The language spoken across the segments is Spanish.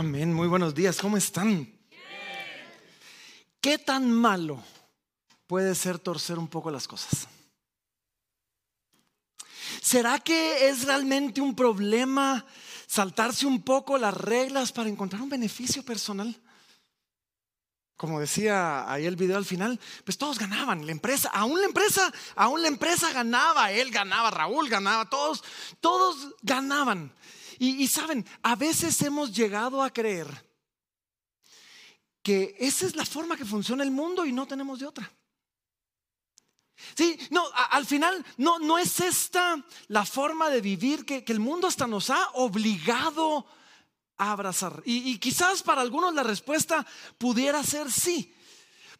Amén, muy buenos días, ¿cómo están? ¿Qué tan malo puede ser torcer un poco las cosas? ¿Será que es realmente un problema saltarse un poco las reglas para encontrar un beneficio personal? Como decía ahí el video al final, pues todos ganaban, la empresa, aún la empresa, aún la empresa ganaba, él ganaba, Raúl ganaba, todos, todos ganaban. Y, saben, a veces hemos llegado a creer que esa es la forma que funciona el mundo y no tenemos de otra. Sí, no, al final no, no es esta la forma de vivir que, que el mundo hasta nos ha obligado a abrazar. Y quizás para algunos la respuesta pudiera ser sí.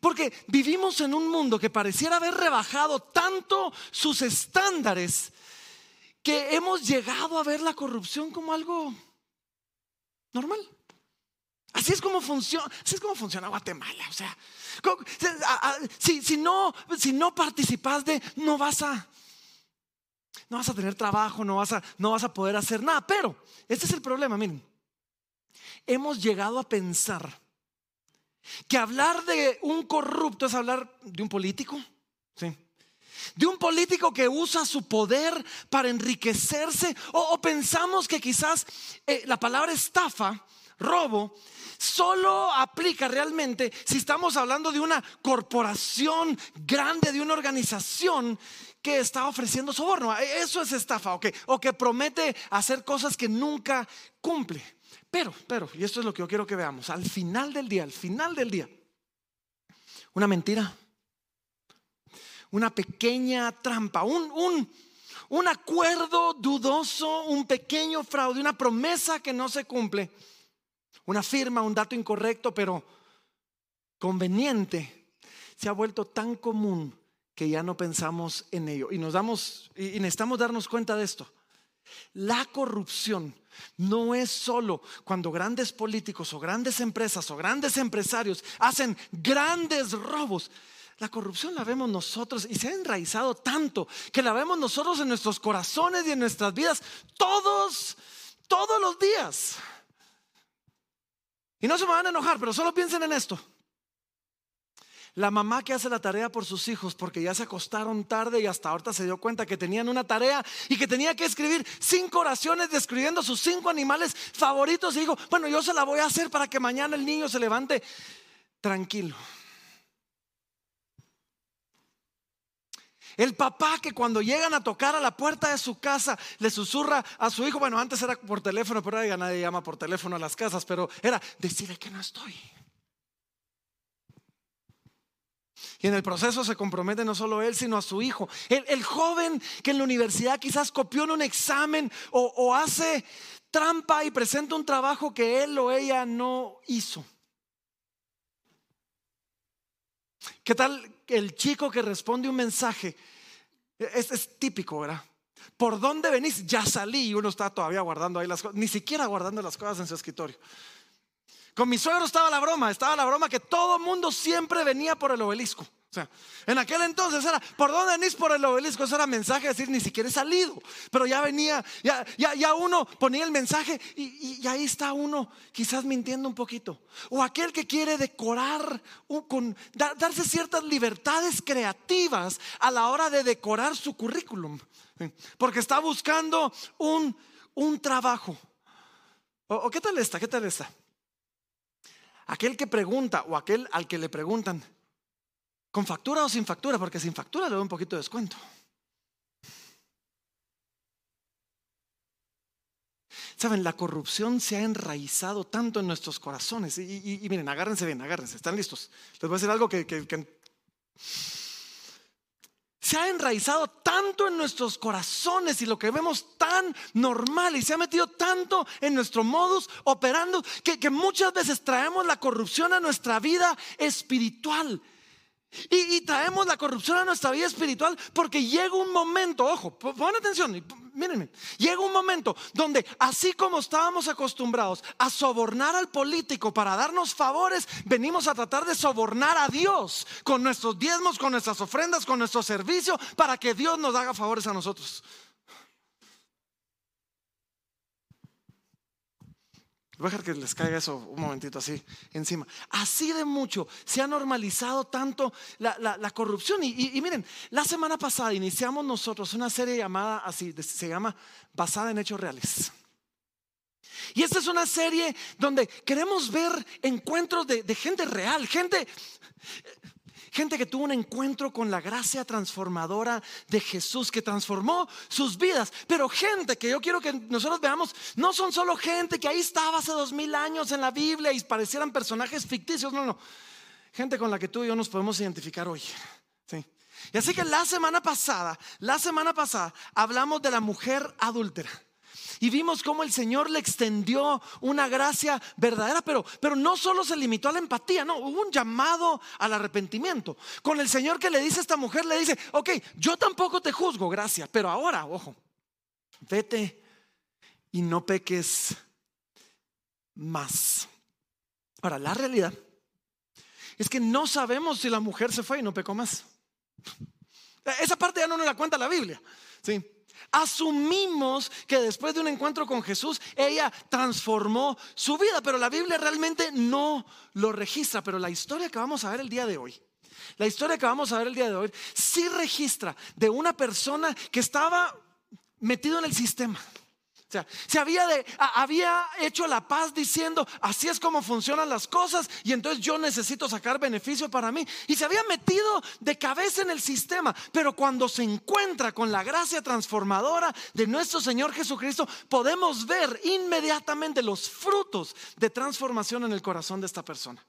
Porque vivimos en un mundo que pareciera haber rebajado tanto sus estándares que hemos llegado a ver la corrupción como algo normal. Así es como funciona, así es como funciona Guatemala. O sea, si, no, si no participas de, no vas a, no vas a tener trabajo, no vas a, no vas a poder hacer nada. Pero este es el problema, miren. Hemos llegado a pensar que hablar de un corrupto es hablar de un político, sí. De un político que usa su poder para enriquecerse. O, pensamos que quizás eh, la palabra estafa, robo, solo aplica realmente si estamos hablando de una corporación grande, de una organización que está ofreciendo soborno. Eso es estafa, o que, o que promete hacer cosas que nunca cumple. Pero, pero, y esto es lo que yo quiero que veamos, al final del día, al final del día, una mentira, una pequeña trampa, un, un, un acuerdo dudoso, un pequeño fraude, una promesa que no se cumple una firma, un dato incorrecto, pero conveniente, se ha vuelto tan común que ya no pensamos en ello. Y nos damos, y necesitamos darnos cuenta de esto. La corrupción no es solo cuando grandes políticos o grandes empresas o grandes empresarios hacen grandes robos. La corrupción la vemos nosotros y se ha enraizado tanto que la vemos nosotros en nuestros corazones y en nuestras vidas todos, todos los días. Y no se me van a enojar, pero solo piensen en esto. La mamá que hace la tarea por sus hijos porque ya se acostaron tarde y hasta ahorita se dio cuenta que tenían una tarea y que tenía que escribir cinco oraciones describiendo sus cinco animales favoritos y dijo, bueno, yo se la voy a hacer para que mañana el niño se levante tranquilo. El papá que cuando llegan a tocar a la puerta de su casa le susurra a su hijo, bueno, antes era por teléfono, pero ahora nadie llama por teléfono a las casas, pero era, decide que no estoy. Y en el proceso se compromete no solo él, sino a su hijo. El, joven que en la universidad quizás copió en un examen o hace trampa y presenta un trabajo que él o ella no hizo. ¿Qué tal el chico que responde un mensaje? Es, típico, ¿verdad? ¿Por dónde venís? Ya salí y uno está todavía guardando ahí las cosas, ni siquiera guardando las cosas en su escritorio. Con mi suegro estaba la broma, estaba la broma que todo mundo siempre venía por el obelisco. En aquel entonces era, ¿por dónde venís por el obelisco? Eso era mensaje, decir, ni siquiera he salido. Pero ya venía, ya, ya, ya uno ponía el mensaje y, ahí está uno quizás mintiendo un poquito. O aquel que quiere decorar, con, darse ciertas libertades creativas a la hora de decorar su currículum. Porque está buscando un, un trabajo. ¿O, ¿O qué tal está? ¿Qué tal está? Aquel que pregunta o aquel al que le preguntan, ¿Con factura o sin factura? Porque sin factura le doy un poquito de descuento. Saben, la corrupción se ha enraizado tanto en nuestros corazones. Y, miren, agárrense bien, agárrense, están listos. Les voy a decir algo que, se ha enraizado tanto en nuestros corazones y lo que vemos tan normal y se ha metido tanto en nuestro modus operando que muchas veces traemos la corrupción a nuestra vida espiritual. Y, traemos la corrupción a nuestra vida espiritual porque llega un momento, ojo, pon atención, mírenme, llega un momento donde así como estábamos acostumbrados a sobornar al político para darnos favores, venimos a tratar de sobornar a Dios con nuestros diezmos, con nuestras ofrendas, con nuestro servicio, para que Dios nos haga favores a nosotros. Voy a dejar que les caiga eso un momentito así encima. Así de mucho se ha normalizado tanto la, corrupción. Y, y, miren, la semana pasada iniciamos nosotros una serie llamada así, se llama Basada en Hechos Reales. Y esta es una serie donde queremos ver encuentros de, gente real, gente, gente que tuvo un encuentro con la gracia transformadora de Jesús, que transformó sus vidas. Pero gente que yo quiero que nosotros veamos, no son solo gente que ahí estaba hace dos mil años en la Biblia y parecieran personajes ficticios, no, no. Gente con la que tú y yo nos podemos identificar hoy. Sí. Y así que la semana pasada, la semana pasada, hablamos de la mujer adúltera. Y vimos cómo el Señor le extendió una gracia verdadera, pero, pero no solo se limitó a la empatía, no, hubo un llamado al arrepentimiento. Con el Señor que le dice a esta mujer, le dice, ok, yo tampoco te juzgo, gracias, pero ahora, ojo, vete y no peques más. Ahora, la realidad es que no sabemos si la mujer se fue y no pecó más. Esa parte ya no nos la cuenta la Biblia. ¿sí? Asumimos que después de un encuentro con Jesús, ella transformó su vida, pero la Biblia realmente no lo registra. Pero la historia que vamos a ver el día de hoy, la historia que vamos a ver el día de hoy, sí registra de una persona que estaba metido en el sistema o sea, se había, había hecho la paz diciendo, así es como funcionan las cosas y entonces yo necesito sacar beneficio para mí. Y se había metido de cabeza en el sistema. Pero cuando se encuentra con la gracia transformadora de nuestro Señor Jesucristo, podemos ver inmediatamente los frutos de transformación en el corazón de esta persona.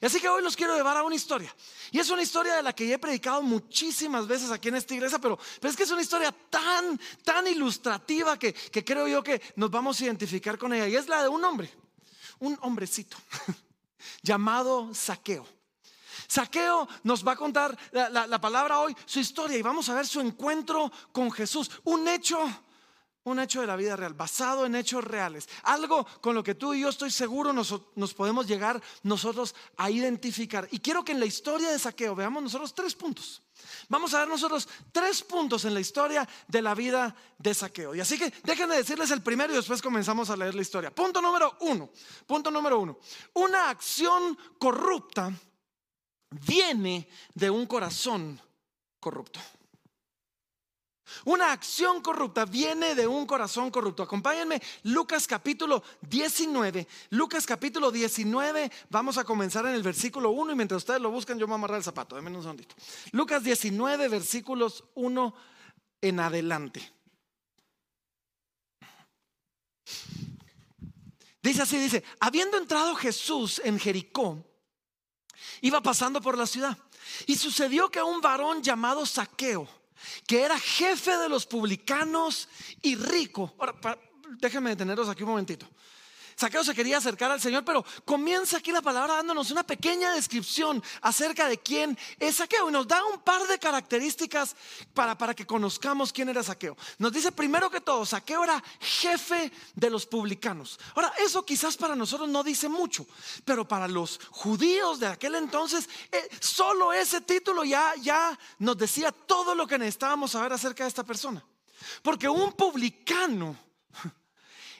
Y así que hoy los quiero llevar a una historia. Y es una historia de la que he predicado muchísimas veces aquí en esta iglesia, pero, es que es una historia tan, tan ilustrativa que, que creo yo que nos vamos a identificar con ella. Y es la de un hombre, un hombrecito llamado Saqueo. Saqueo nos va a contar la, la, palabra hoy, su historia, y vamos a ver su encuentro con Jesús. Un hecho un hecho de la vida real, basado en hechos reales. Algo con lo que tú y yo estoy seguro nos, podemos llegar nosotros a identificar. Y quiero que en la historia de saqueo veamos nosotros tres puntos. Vamos a ver nosotros tres puntos en la historia de la vida de saqueo. Y así que déjenme decirles el primero y después comenzamos a leer la historia. Punto número uno. Punto número uno. Una acción corrupta viene de un corazón corrupto. Una acción corrupta viene de un corazón corrupto. Acompáñenme, Lucas capítulo 19. Lucas capítulo 19, vamos a comenzar en el versículo 1 y mientras ustedes lo buscan yo me voy a el zapato. Denme un segundito. Lucas 19, versículos 1 en adelante. Dice así, dice, habiendo entrado Jesús en Jericó, iba pasando por la ciudad y sucedió que un varón llamado Saqueo, que era jefe de los publicanos y rico. Ahora, déjenme deteneros aquí un momentito. Saqueo se quería acercar al Señor, pero comienza aquí la palabra dándonos una pequeña descripción acerca de quién es Saqueo y nos da un par de características para, para que conozcamos quién era Saqueo. Nos dice primero que todo, Saqueo era jefe de los publicanos. Ahora, eso quizás para nosotros no dice mucho, pero para los judíos de aquel entonces, eh, solo ese título ya, ya nos decía todo lo que necesitábamos saber acerca de esta persona. Porque un publicano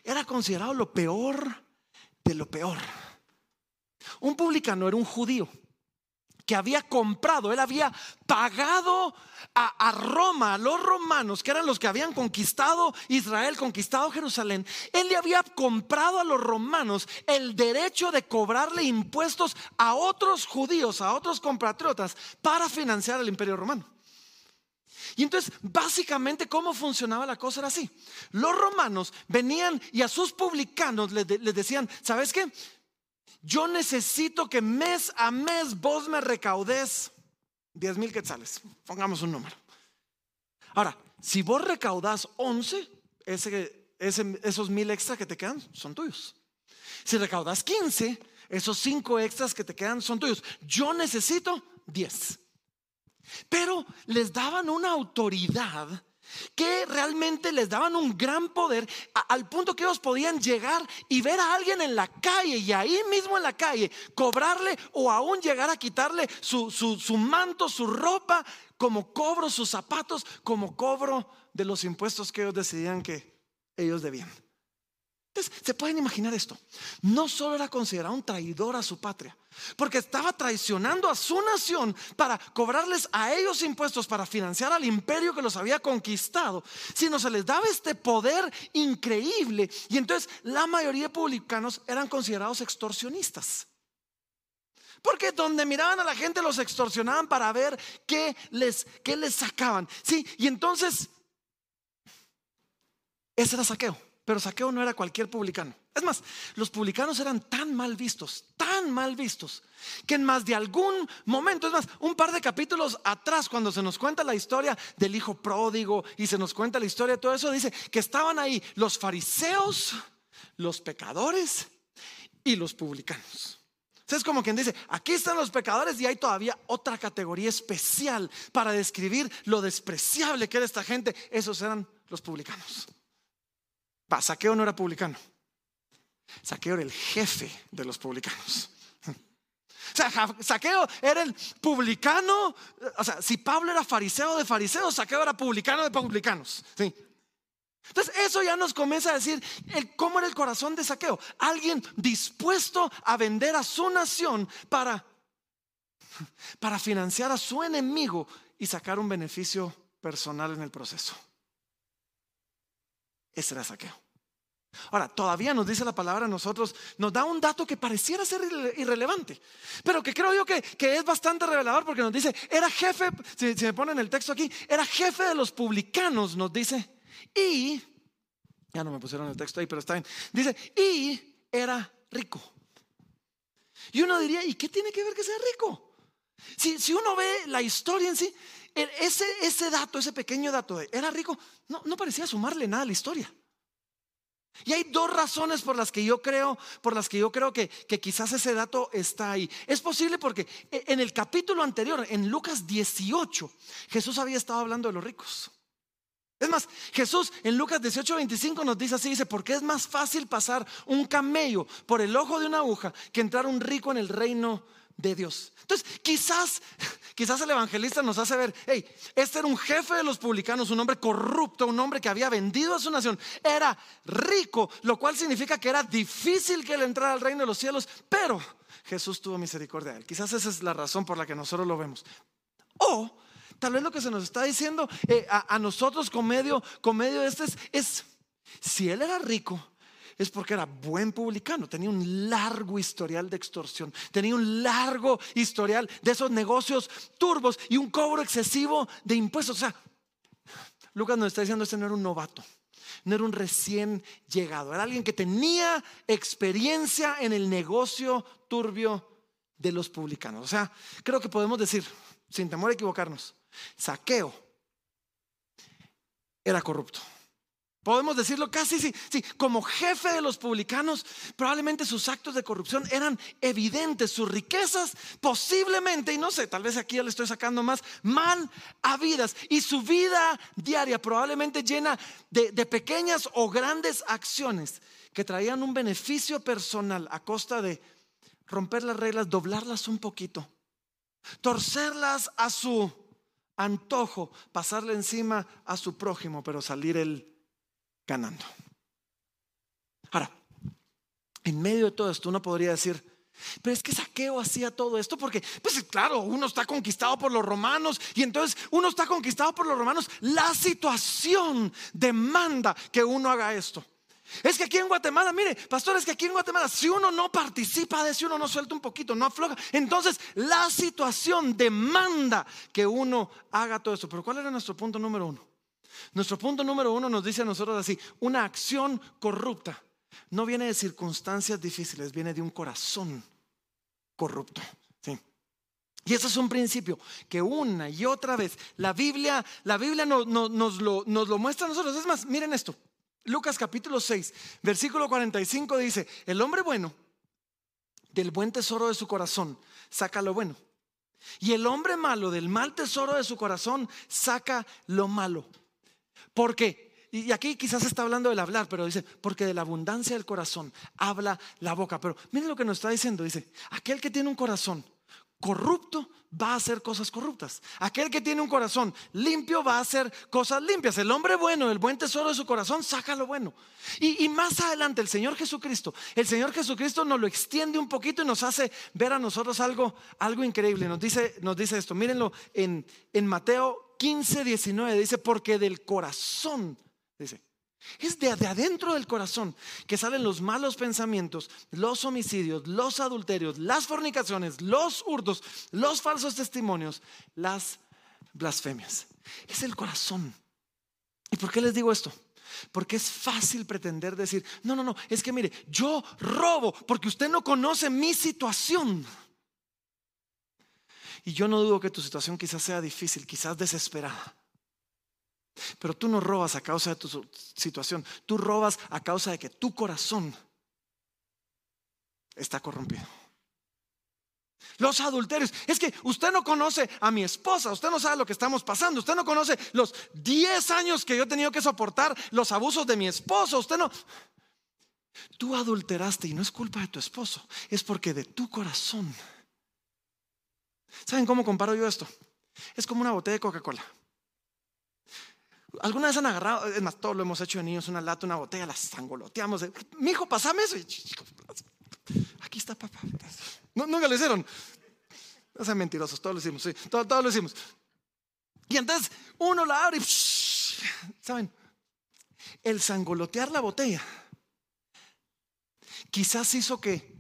era considerado lo peor de lo peor. Un publicano era un judío que había comprado, él había pagado a, Roma, a los romanos, que eran los que habían conquistado Israel, conquistado Jerusalén, él le había comprado a los romanos el derecho de cobrarle impuestos a otros judíos, a otros compatriotas, para financiar el imperio romano. Y entonces, básicamente, ¿cómo funcionaba la cosa? Era así. Los romanos venían y a sus publicanos les, decían, ¿sabes qué? Yo necesito que mes a mes vos me recaudes 10 mil quetzales. Pongamos un número. Ahora, si vos recaudas 11, esos mil extras que te quedan son tuyos. Si recaudas 15, esos 5 extras que te quedan son tuyos. Yo necesito 10. Pero les daban una autoridad que realmente les daban un gran poder al punto que ellos podían llegar y ver a alguien en la calle y ahí mismo en la calle cobrarle o aún llegar a quitarle su, su manto, su ropa, como cobro, sus zapatos, como cobro de los impuestos que ellos decidían que ellos debían. ¿Se pueden imaginar esto? No solo era considerado un traidor a su patria, porque estaba traicionando a su nación para cobrarles a ellos impuestos para financiar al imperio que los había conquistado, sino se les daba este poder increíble. Y entonces la mayoría de publicanos eran considerados extorsionistas. Porque donde miraban a la gente los extorsionaban para ver qué les, qué les sacaban. Sí, y entonces, ese era saqueo. Pero Saqueo no era cualquier publicano. Es más, los publicanos eran tan mal vistos, tan mal vistos, que en más de algún momento, es más, un par de capítulos atrás, cuando se nos cuenta la historia del hijo pródigo y se nos cuenta la historia de todo eso, dice que estaban ahí los fariseos, los pecadores y los publicanos. Es como quien dice, aquí están los pecadores y hay todavía otra categoría especial para describir lo despreciable que era esta gente. Esos eran los publicanos. Saqueo no era publicano. Saqueo era el jefe de los publicanos. O sea, Saqueo era el publicano. O sea, si Pablo era fariseo de fariseos, Saqueo era publicano de publicanos. ¿sí? Entonces, eso ya nos comienza a decir el, cómo era el corazón de Saqueo. Alguien dispuesto a vender a su nación para, para financiar a su enemigo y sacar un beneficio personal en el proceso. Ese era saqueo. Ahora, todavía nos dice la palabra a nosotros, nos da un dato que pareciera ser irrelevante, pero que creo yo que, es bastante revelador porque nos dice, era jefe, si, me ponen el texto aquí, era jefe de los publicanos, nos dice, y, ya no me pusieron el texto ahí, pero está bien, dice, y era rico. Y uno diría, ¿y qué tiene que ver que sea rico? Si, si uno ve la historia en sí, ese, ese dato, ese pequeño dato de era rico, no, no parecía sumarle nada a la historia. Y hay dos razones por las que yo creo, por las que yo creo que, que, quizás ese dato está ahí. Es posible porque en el capítulo anterior, en Lucas 18, Jesús había estado hablando de los ricos. Es más, Jesús en Lucas 18, 25 nos dice así, dice, porque es más fácil pasar un camello por el ojo de una aguja que entrar un rico en el reino de Dios. Entonces, quizás, quizás el evangelista nos hace ver, hey, este era un jefe de los publicanos, un hombre corrupto, un hombre que había vendido a su nación, era rico, lo cual significa que era difícil que él entrara al reino de los cielos, pero Jesús tuvo misericordia de él. Quizás esa es la razón por la que nosotros lo vemos. O tal vez lo que se nos está diciendo eh, a, nosotros con medio, de este es, si él era rico, es porque era buen publicano, tenía un largo historial de extorsión, tenía un largo historial de esos negocios turbos y un cobro excesivo de impuestos. O sea, Lucas nos está diciendo, este no era un novato, no era un recién llegado, era alguien que tenía experiencia en el negocio turbio de los publicanos. O sea, creo que podemos decir, sin temor a equivocarnos, saqueo era corrupto. Podemos decirlo casi, sí, sí, como jefe de los publicanos, probablemente sus actos de corrupción eran evidentes, sus riquezas posiblemente, y no sé, tal vez aquí ya le estoy sacando más, mal habidas, y su vida diaria probablemente llena de, de pequeñas o grandes acciones que traían un beneficio personal a costa de romper las reglas, doblarlas un poquito, torcerlas a su antojo, pasarle encima a su prójimo, pero salir el ganando. Ahora, en medio de todo esto uno podría decir, pero es que Saqueo hacía todo esto porque, pues claro, uno está conquistado por los romanos y entonces uno está conquistado por los romanos. La situación demanda que uno haga esto. Es que aquí en Guatemala, mire, pastor, es que aquí en Guatemala, si uno no participa de si uno no suelta un poquito, no afloja, entonces la situación demanda que uno haga todo esto. Pero ¿cuál era nuestro punto número uno? Nuestro punto número uno nos dice a nosotros así, una acción corrupta no viene de circunstancias difíciles, viene de un corazón corrupto. Y ese es un principio que una y otra vez la Biblia, la Biblia nos, lo, nos lo muestra a nosotros. Es más, miren esto. Lucas capítulo 6, versículo 45 dice, el hombre bueno del buen tesoro de su corazón saca lo bueno. Y el hombre malo del mal tesoro de su corazón saca lo malo. Porque, y aquí quizás está hablando del hablar, pero dice, porque de la abundancia del corazón habla la boca. Pero miren lo que nos está diciendo, dice, aquel que tiene un corazón corrupto va a hacer cosas corruptas. Aquel que tiene un corazón limpio va a hacer cosas limpias. El hombre bueno, el buen tesoro de su corazón, saca lo bueno. Y, más adelante, el Señor Jesucristo, el Señor Jesucristo nos lo extiende un poquito y nos hace ver a nosotros algo, algo increíble. Nos dice, nos dice esto, mírenlo en, en Mateo 15, 19, dice, porque del corazón, dice, es de, adentro del corazón que salen los malos pensamientos, los homicidios, los adulterios, las fornicaciones, los hurtos, los falsos testimonios, las blasfemias. Es el corazón. ¿Y por qué les digo esto? Porque es fácil pretender decir, no, no, no, es que mire, yo robo porque usted no conoce mi situación. Y yo no dudo que tu situación quizás sea difícil, quizás desesperada. Pero tú no robas a causa de tu situación, tú robas a causa de que tu corazón está corrompido. Los adulterios. Es que usted no conoce a mi esposa, usted no sabe lo que estamos pasando, usted no conoce los 10 años que yo he tenido que soportar los abusos de mi esposo, usted no... Tú adulteraste y no es culpa de tu esposo, es porque de tu corazón. ¿Saben cómo comparo yo esto? Es como una botella de Coca-Cola. ¿Alguna vez han agarrado? Es más, todo lo hemos hecho de niños, una lata, una botella, las sangoloteamos. Mi hijo, pasame eso. Aquí está papá. nunca lo hicieron. No sean mentirosos, todos lo hicimos, sí, todo, lo hicimos. Y entonces uno la abre y, ¿saben? El sangolotear la botella quizás hizo que,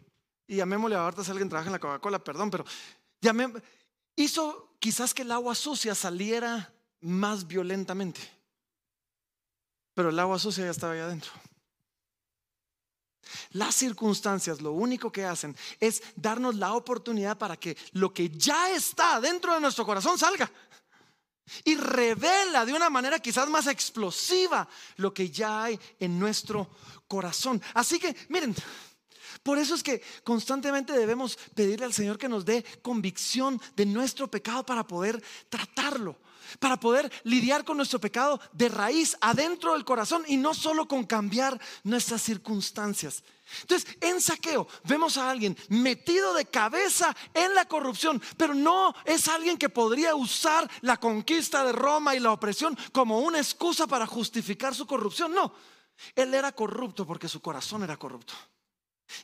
y llamémosle ahorita si alguien trabaja en la Coca-Cola, perdón, pero hizo quizás que el agua sucia saliera más violentamente pero el agua sucia ya estaba ahí adentro. Las circunstancias lo único que hacen es darnos la oportunidad para que lo que ya está dentro de nuestro corazón salga y revela de una manera quizás más explosiva lo que ya hay en nuestro corazón. Así que, miren, por eso es que constantemente debemos pedirle al Señor que nos dé convicción de nuestro pecado para poder tratarlo para poder lidiar con nuestro pecado de raíz adentro del corazón y no solo con cambiar nuestras circunstancias. Entonces, en saqueo vemos a alguien metido de cabeza en la corrupción, pero no es alguien que podría usar la conquista de Roma y la opresión como una excusa para justificar su corrupción. No, él era corrupto porque su corazón era corrupto.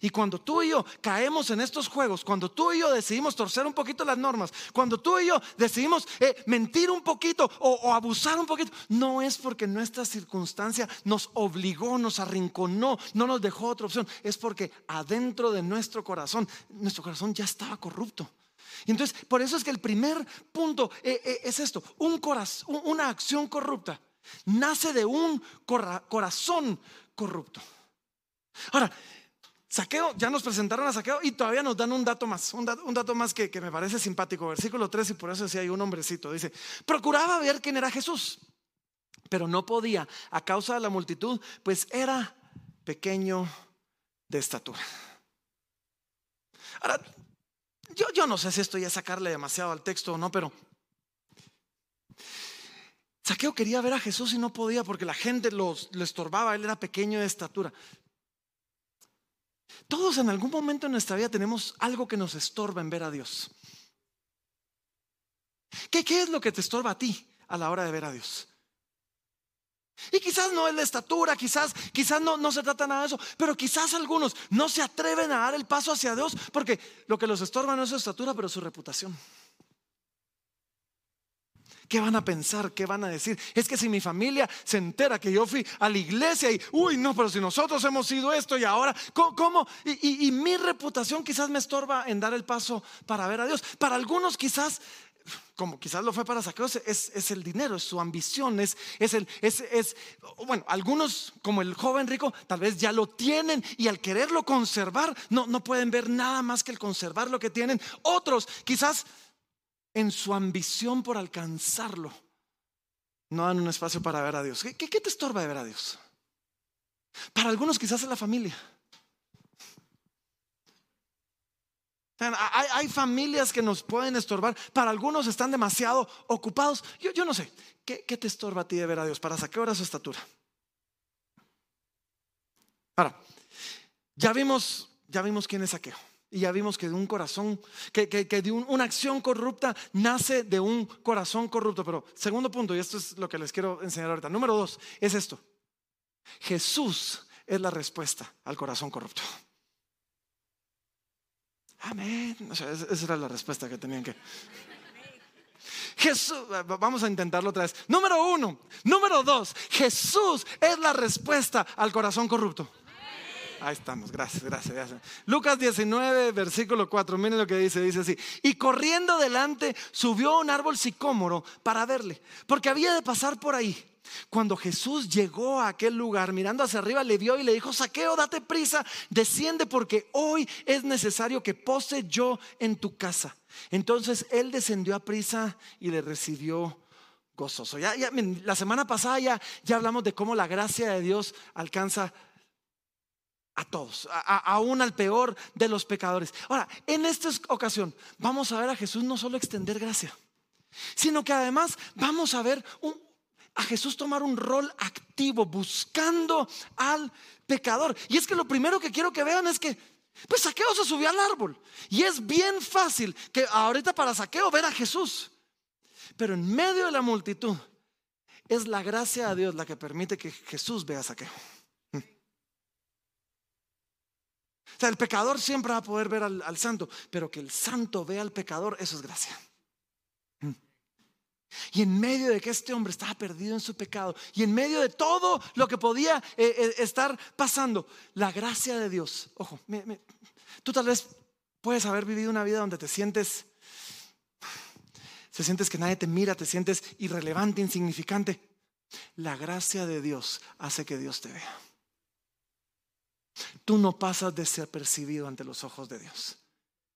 Y cuando tú y yo caemos en estos juegos, cuando tú y yo decidimos torcer un poquito las normas, cuando tú y yo decidimos eh, mentir un poquito o, abusar un poquito, no es porque nuestra circunstancia nos obligó, nos arrinconó, no nos dejó otra opción, es porque adentro de nuestro corazón, nuestro corazón ya estaba corrupto. Y entonces, por eso es que el primer punto eh, eh, es esto, una acción corrupta nace de un corazón corrupto. Ahora, Saqueo, ya nos presentaron a Saqueo y todavía nos dan un dato más, un dato, más que, me parece simpático. Versículo 3 y por eso decía hay un hombrecito. Dice, procuraba ver quién era Jesús, pero no podía a causa de la multitud, pues era pequeño de estatura. Ahora, yo, yo no sé si esto ya sacarle demasiado al texto o no, pero Saqueo quería ver a Jesús y no podía porque la gente le estorbaba, él era pequeño de estatura. Todos en algún momento en nuestra vida tenemos algo que nos estorba en ver a Dios. ¿Qué, ¿Qué, es lo que te estorba a ti a la hora de ver a Dios? Y quizás no es la estatura, quizás, quizás no, no se trata nada de eso, pero quizás algunos no se atreven a dar el paso hacia Dios porque lo que los estorba no es su estatura, pero su reputación. ¿Qué van a pensar? ¿Qué van a decir? Es que si mi familia se entera que yo fui a la iglesia y, uy, no, pero si nosotros hemos sido esto y ahora, ¿cómo? Y, mi reputación quizás me estorba en dar el paso para ver a Dios. Para algunos quizás como quizás lo fue para Saqueo, es, el dinero, es su ambición, es, es el, es, es, bueno, algunos como el joven rico tal vez ya lo tienen y al quererlo conservar no, no pueden ver nada más que el conservar lo que tienen. Otros quizás en su ambición por alcanzarlo, no dan un espacio para ver a Dios. ¿Qué, te estorba de ver a Dios? Para algunos quizás es la familia. Hay, familias que nos pueden estorbar. Para algunos están demasiado ocupados. Yo, no sé. ¿qué, te estorba a ti de ver a Dios? ¿Para sacar hora su estatura? Ahora, ya vimos, ya vimos quién es saqueo. Y ya vimos que de un corazón, que, de una acción corrupta nace de un corazón corrupto. Pero segundo punto, y esto es lo que les quiero enseñar ahorita. Número dos, es esto. Jesús es la respuesta al corazón corrupto. Amén. esa era la respuesta que tenían que. Jesús, vamos a intentarlo otra vez. Número uno. Número dos, Jesús es la respuesta al corazón corrupto. Ahí estamos, gracias, gracias, gracias. Lucas 19, versículo 4, miren lo que dice, dice así. Y corriendo delante subió a un árbol sicómoro para verle, porque había de pasar por ahí. Cuando Jesús llegó a aquel lugar, mirando hacia arriba, le vio y le dijo, saqueo, date prisa, desciende porque hoy es necesario que pose yo en tu casa. Entonces él descendió a prisa y le recibió gozoso. Ya, la semana pasada ya, ya hablamos de cómo la gracia de Dios alcanza a todos, aún al peor de los pecadores. Ahora, en esta ocasión vamos a ver a Jesús no solo extender gracia, sino que además vamos a ver a Jesús tomar un rol activo buscando al pecador. Y es que lo primero que quiero que vean es que, pues Saqueo se subió al árbol. Y es bien fácil que ahorita para Saqueo ver a Jesús. Pero en medio de la multitud es la gracia de Dios la que permite que Jesús vea a Saqueo. O sea, el pecador siempre va a poder ver al, santo, pero que el santo vea al pecador, eso es gracia. Mm. Y en medio de que este hombre estaba perdido en su pecado, y en medio de todo lo que podía eh, eh, estar pasando, la gracia de Dios, ojo, tú tal vez puedes haber vivido una vida donde te sientes, te sientes que nadie te mira, te sientes irrelevante, insignificante. La gracia de Dios hace que Dios te vea tú no pasas desapercibido ante los ojos de Dios.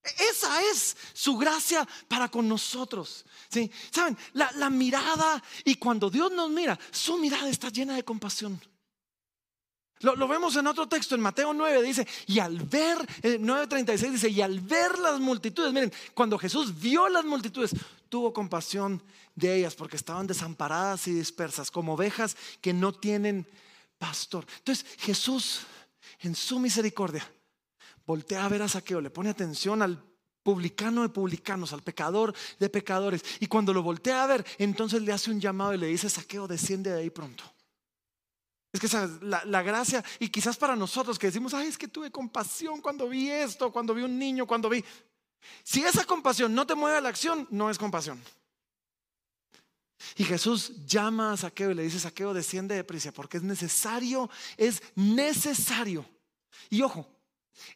Esa es su gracia para con nosotros. ¿sí? ¿Saben? La, mirada, y cuando Dios nos mira, su mirada está llena de compasión. Lo, vemos en otro texto, en Mateo 9, dice, y al ver, 9.36 eh, dice, y al ver las multitudes, miren, cuando Jesús vio las multitudes, tuvo compasión de ellas porque estaban desamparadas y dispersas, como ovejas que no tienen pastor. Entonces Jesús en su misericordia, voltea a ver a Saqueo, le pone atención al publicano de publicanos, al pecador de pecadores. Y cuando lo voltea a ver, entonces le hace un llamado y le dice, Saqueo, desciende de ahí pronto. Es que La, la, gracia, y quizás para nosotros que decimos, ay, es que tuve compasión cuando vi esto, cuando vi un niño, cuando vi... Si esa compasión no te mueve a la acción, no es compasión. Y Jesús llama a Saqueo y le dice, Saqueo, desciende de prisa, porque es necesario, es necesario. Y ojo,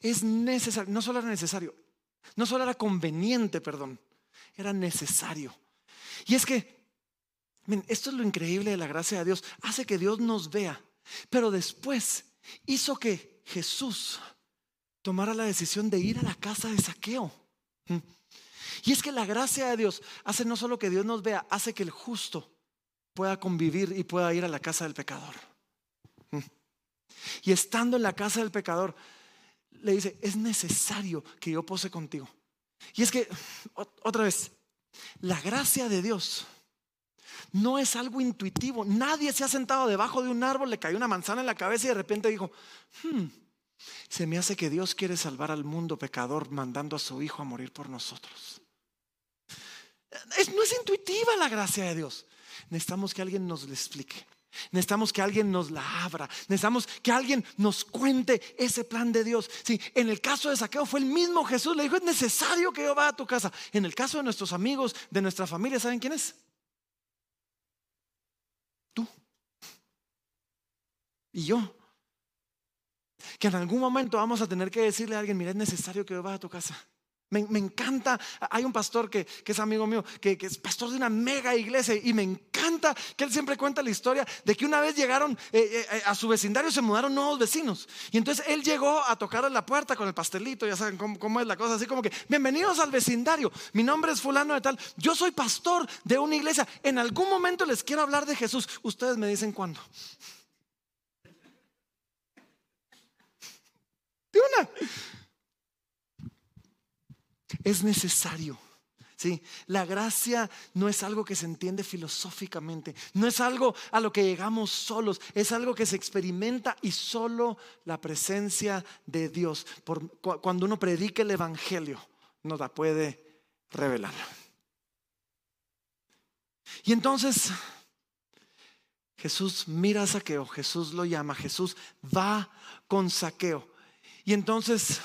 es necesario, no solo era necesario, no solo era conveniente, perdón, era necesario. Y es que, esto es lo increíble de la gracia de Dios, hace que Dios nos vea, pero después hizo que Jesús tomara la decisión de ir a la casa de Saqueo. Y es que la gracia de Dios hace no solo que Dios nos vea, hace que el justo pueda convivir y pueda ir a la casa del pecador. Mm. Y estando en la casa del pecador, le dice, es necesario que yo pose contigo. Y es que, otra vez, la gracia de Dios no es algo intuitivo. Nadie se ha sentado debajo de un árbol, le cayó una manzana en la cabeza y de repente dijo, hmm, se me hace que Dios quiere salvar al mundo pecador mandando a su Hijo a morir por nosotros no es intuitiva la gracia de Dios. Necesitamos que alguien nos la explique. Necesitamos que alguien nos la abra. Necesitamos que alguien nos cuente ese plan de Dios. Sí, en el caso de Saqueo fue el mismo Jesús. Le dijo, es necesario que yo vaya a tu casa. En el caso de nuestros amigos, de nuestra familia, ¿saben quién es? Tú. Y yo. Que en algún momento vamos a tener que decirle a alguien, mira, es necesario que yo vaya a tu casa. Me, encanta, hay un pastor que, es amigo mío, que, es pastor de una mega iglesia y me encanta que él siempre cuenta la historia de que una vez llegaron eh, eh, eh, a su vecindario, se mudaron nuevos vecinos. Y entonces él llegó a tocar a la puerta con el pastelito, ya saben cómo, cómo es la cosa, así como que, bienvenidos al vecindario, mi nombre es fulano de tal, yo soy pastor de una iglesia, en algún momento les quiero hablar de Jesús, ustedes me dicen cuándo. De una. Es necesario. Sí, la gracia no es algo que se entiende filosóficamente, no es algo a lo que llegamos solos, es algo que se experimenta y solo la presencia de Dios, cuando uno predica el Evangelio, nos la puede revelar. Y entonces Jesús mira a Saqueo, Jesús lo llama, Jesús va con Saqueo. Y entonces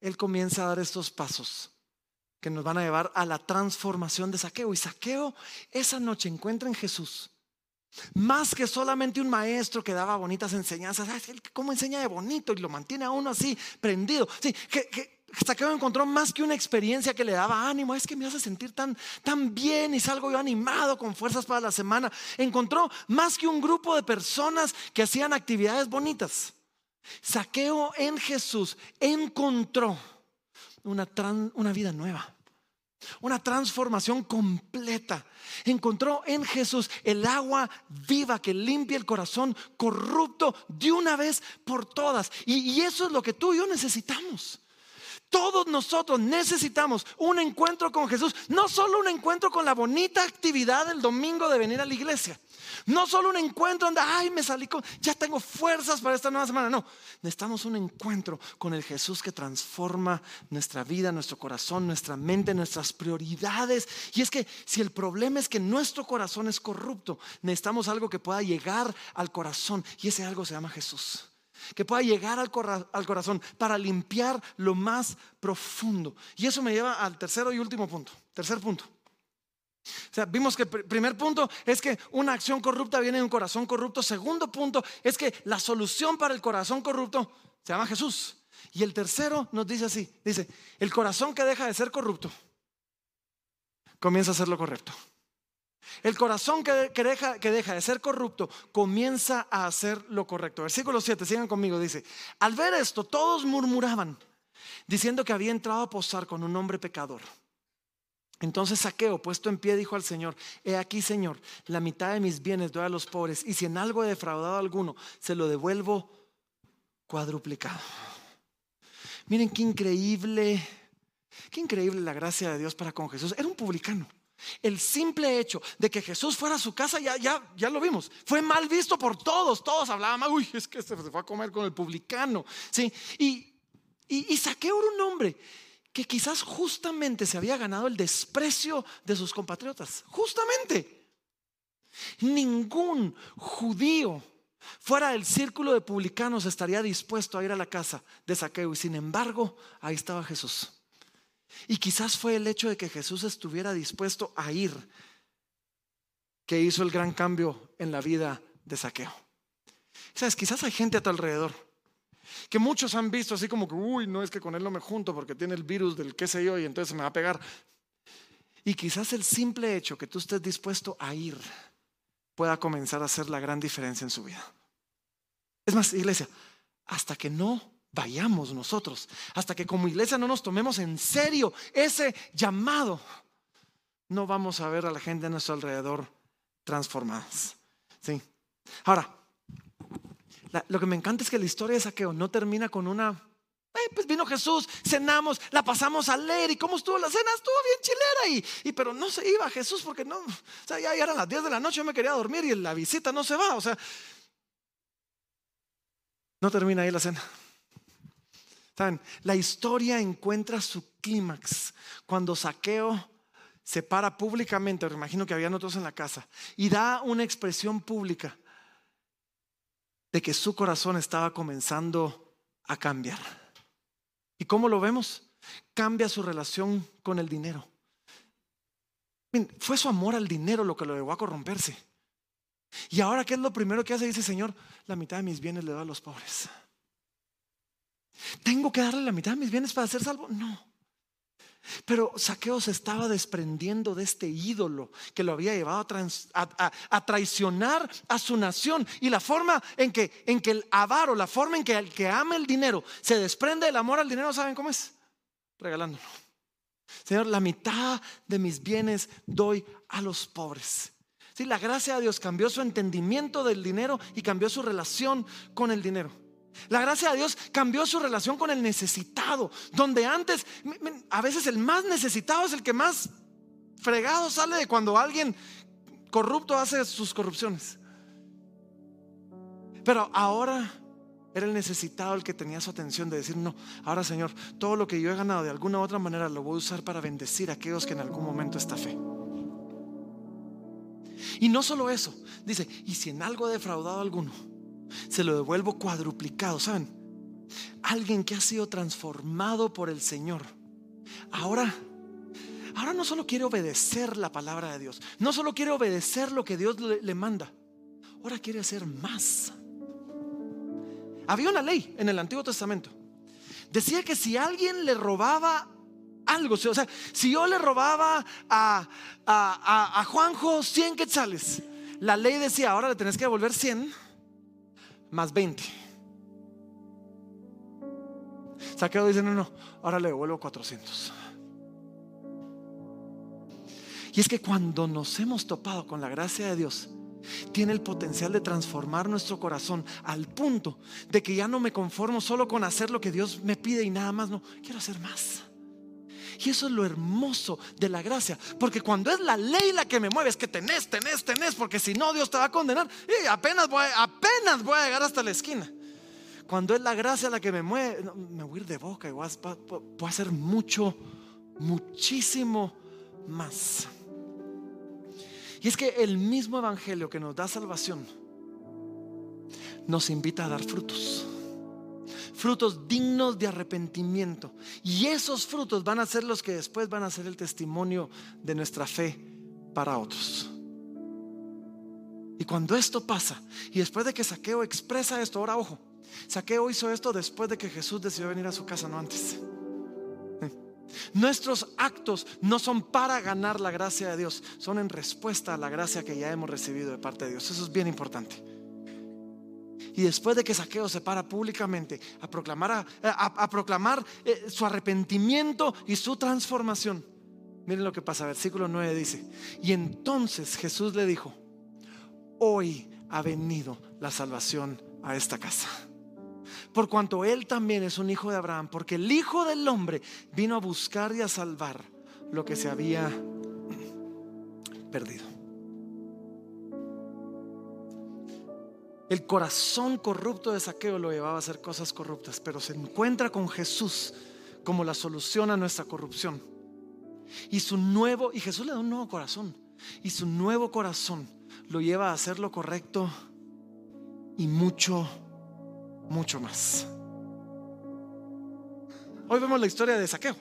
él comienza a dar estos pasos que nos van a llevar a la transformación de Saqueo. Y Saqueo esa noche encuentra en Jesús más que solamente un maestro que daba bonitas enseñanzas. ¿Cómo enseña de bonito? Y lo mantiene a uno así prendido. Sí, que, Saqueo encontró más que una experiencia que le daba ánimo. Es que me hace sentir tan, tan bien y salgo yo animado con fuerzas para la semana. Encontró más que un grupo de personas que hacían actividades bonitas. Saqueo en Jesús encontró una, una vida nueva, una transformación completa. Encontró en Jesús el agua viva que limpia el corazón corrupto de una vez por todas. y eso es lo que tú y yo necesitamos. Todos nosotros necesitamos un encuentro con Jesús, no solo un encuentro con la bonita actividad del domingo de venir a la iglesia, no solo un encuentro donde, ay, me salí con, ya tengo fuerzas para esta nueva semana, no, necesitamos un encuentro con el Jesús que transforma nuestra vida, nuestro corazón, nuestra mente, nuestras prioridades. Y es que si el problema es que nuestro corazón es corrupto, necesitamos algo que pueda llegar al corazón y ese algo se llama Jesús que pueda llegar al, corazón para limpiar lo más profundo. Y eso me lleva al tercero y último punto. Tercer punto. O sea, vimos que el primer punto es que una acción corrupta viene de un corazón corrupto. Segundo punto es que la solución para el corazón corrupto se llama Jesús. Y el tercero nos dice así, dice, el corazón que deja de ser corrupto comienza a ser lo correcto. El corazón que, deja, de ser corrupto comienza a hacer lo correcto. Versículo 7, sigan conmigo, dice, al ver esto todos murmuraban, diciendo que había entrado a posar con un hombre pecador. Entonces Saqueo, puesto en pie, dijo al Señor, he aquí, Señor, la mitad de mis bienes doy a los pobres, y si en algo he defraudado a alguno, se lo devuelvo cuadruplicado. Miren qué increíble, qué increíble la gracia de Dios para con Jesús. Era un publicano. El simple hecho de que Jesús fuera a su casa, ya, ya, ya lo vimos, fue mal visto por todos. Todos hablaban, uy, es que se fue a comer con el publicano. ¿sí? Y, y, y Saqueo era un hombre que quizás justamente se había ganado el desprecio de sus compatriotas. Justamente. Ningún judío fuera del círculo de publicanos estaría dispuesto a ir a la casa de Saqueo. Y sin embargo, ahí estaba Jesús. Y quizás fue el hecho de que Jesús estuviera dispuesto a ir que hizo el gran cambio en la vida de Saqueo. Sabes, quizás hay gente a tu alrededor que muchos han visto así como que, uy, no es que con él no me junto porque tiene el virus del qué sé yo y entonces me va a pegar. Y quizás el simple hecho que tú estés dispuesto a ir pueda comenzar a hacer la gran diferencia en su vida. Es más, iglesia, hasta que no vayamos nosotros, hasta que como iglesia no nos tomemos en serio ese llamado, no vamos a ver a la gente a nuestro alrededor transformadas. ¿sí? Ahora, lo que me encanta es que la historia de saqueo no termina con una, pues vino Jesús, cenamos, la pasamos a leer y cómo estuvo la cena, estuvo bien chilera y, y pero no se iba Jesús porque sea, ya eran las 10 de la noche, yo me quería dormir y la visita no se va, o sea, no termina ahí la cena. La historia encuentra su clímax cuando Saqueo se para públicamente, me imagino que habían otros en la casa, y da una expresión pública de que su corazón estaba comenzando a cambiar. ¿Y cómo lo vemos? Cambia su relación con el dinero. Fue su amor al dinero lo que lo llevó a corromperse. Y ahora, ¿qué es lo primero que hace? Dice, Señor, la mitad de mis bienes le doy a los pobres. ¿Tengo que darle la mitad de mis bienes para ser salvo? No. Pero Saqueo se estaba desprendiendo de este ídolo que lo había llevado a, traicionar a su nación. Y la forma en que, en que el avaro, la forma en que el que ama el dinero se desprende del amor al dinero, ¿saben cómo es? Regalándolo. Señor, la mitad de mis bienes doy a los pobres. Sí, la gracia de Dios cambió su entendimiento del dinero y cambió su relación con el dinero. La gracia de Dios cambió su relación con el necesitado, donde antes, a veces el más necesitado es el que más fregado sale de cuando alguien corrupto hace sus corrupciones. Pero ahora era el necesitado el que tenía su atención de decir, no, ahora Señor, todo lo que yo he ganado de alguna u otra manera lo voy a usar para bendecir a aquellos que en algún momento esta fe. Y no solo eso, dice, y si en algo he defraudado alguno, se lo devuelvo cuadruplicado, ¿saben? Alguien que ha sido transformado por el Señor. Ahora, ahora no solo quiere obedecer la palabra de Dios, no solo quiere obedecer lo que Dios le, manda, ahora quiere hacer más. Había una ley en el Antiguo Testamento. Decía que si alguien le robaba algo, o sea, si yo le robaba a, a, a, Juanjo 100 quetzales, la ley decía, ahora le tenés que devolver 100 más 20. Saqueo dice, no, no, ahora le devuelvo 400. Y es que cuando nos hemos topado con la gracia de Dios, tiene el potencial de transformar nuestro corazón al punto de que ya no me conformo solo con hacer lo que Dios me pide y nada más, no, quiero hacer más. Y eso es lo hermoso de la gracia. Porque cuando es la ley la que me mueve, es que tenés, tenés, tenés, porque si no Dios te va a condenar. Y apenas voy, apenas voy a llegar hasta la esquina. Cuando es la gracia la que me mueve, me voy a ir de boca y voy a hacer mucho, muchísimo más. Y es que el mismo evangelio que nos da salvación nos invita a dar frutos. Frutos dignos de arrepentimiento. Y esos frutos van a ser los que después van a ser el testimonio de nuestra fe para otros. Y cuando esto pasa, y después de que Saqueo expresa esto, ahora ojo, Saqueo hizo esto después de que Jesús decidió venir a su casa, no antes. Nuestros actos no son para ganar la gracia de Dios, son en respuesta a la gracia que ya hemos recibido de parte de Dios. Eso es bien importante. Y después de que Saqueo se para públicamente a proclamar, a, proclamar eh, su arrepentimiento y su transformación, miren lo que pasa, versículo 9 dice, y entonces Jesús le dijo, hoy ha venido la salvación a esta casa por cuanto él también es un hijo de Abraham, porque el Hijo del Hombre vino a buscar y a salvar lo que se había perdido. El corazón corrupto de Saqueo lo llevaba a hacer cosas corruptas, pero se encuentra con Jesús como la solución a nuestra corrupción. Y su nuevo, y Jesús le da un nuevo corazón, y su nuevo corazón lo lleva a hacer lo correcto y mucho mucho más. Hoy vemos la historia de Saqueo.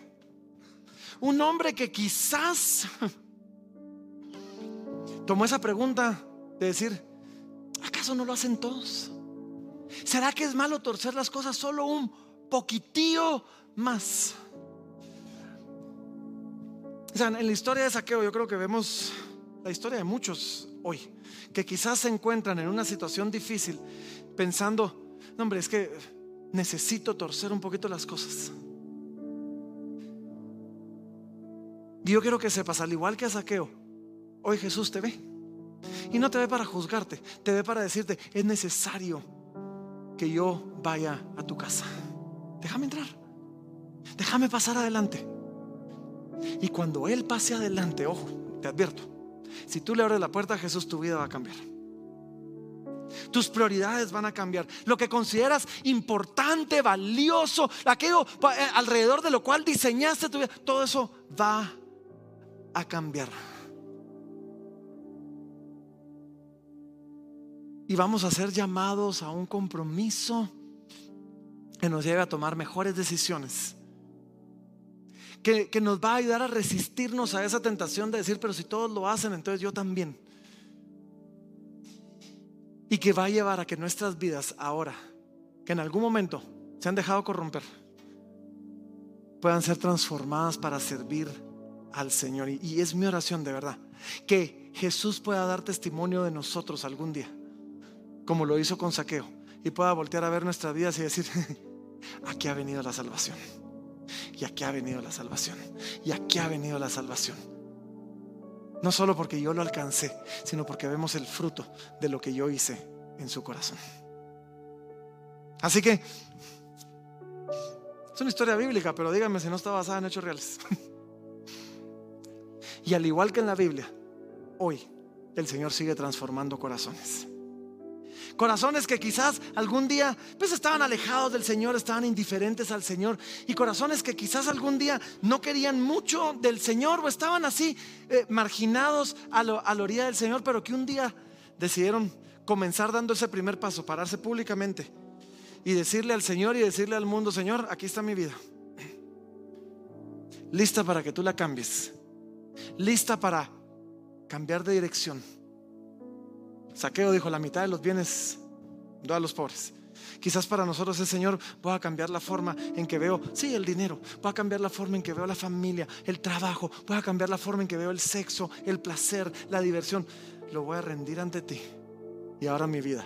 Un hombre que quizás tomó esa pregunta de decir, ¿acaso no lo hacen todos? ¿Será que es malo torcer las cosas solo un poquitío más? O sea, en la historia de Saqueo yo creo que vemos la historia de muchos hoy, que quizás se encuentran en una situación difícil pensando, no, hombre, es que necesito torcer un poquito las cosas. Y yo quiero que sepas, al igual que a Saqueo, hoy Jesús te ve. Y no te ve para juzgarte, te ve para decirte, es necesario que yo vaya a tu casa. Déjame entrar. Déjame pasar adelante. Y cuando Él pase adelante, ojo, te advierto, si tú le abres la puerta a Jesús, tu vida va a cambiar. Tus prioridades van a cambiar. Lo que consideras importante, valioso, aquello eh, alrededor de lo cual diseñaste tu vida, todo eso va a cambiar. Y vamos a ser llamados a un compromiso que nos lleve a tomar mejores decisiones. Que, que, nos va a ayudar a resistirnos a esa tentación de decir, pero si todos lo hacen, entonces yo también y que va a llevar a que nuestras vidas ahora, que en algún momento se han dejado corromper, puedan ser transformadas para servir al Señor. Y, es mi oración de verdad, que Jesús pueda dar testimonio de nosotros algún día, como lo hizo con Saqueo, y pueda voltear a ver nuestras vidas y decir, aquí ha venido la salvación, y aquí ha venido la salvación, y aquí ha venido la salvación. No solo porque yo lo alcancé, sino porque vemos el fruto de lo que yo hice en su corazón. Así que es una historia bíblica, pero díganme si no está basada en hechos reales. y al igual que en la Biblia, hoy el Señor sigue transformando corazones. Corazones que quizás algún día pues estaban alejados del Señor, estaban indiferentes al Señor. Y corazones que quizás algún día no querían mucho del Señor o estaban así eh, marginados a, a la orilla del Señor, pero que un día decidieron comenzar dando ese primer paso, pararse públicamente y decirle al Señor y decirle al mundo, Señor, aquí está mi vida. Lista para que tú la cambies. Lista para cambiar de dirección. Saqueo dijo, la mitad de los bienes do a los pobres. Quizás para nosotros el Señor voy a cambiar la forma en que veo, sí, el dinero, voy a cambiar la forma en que veo la familia, el trabajo, voy a cambiar la forma en que veo el sexo, el placer, la diversión. Lo voy a rendir ante ti. Y ahora mi vida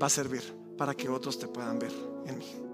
va a servir para que otros te puedan ver en mí.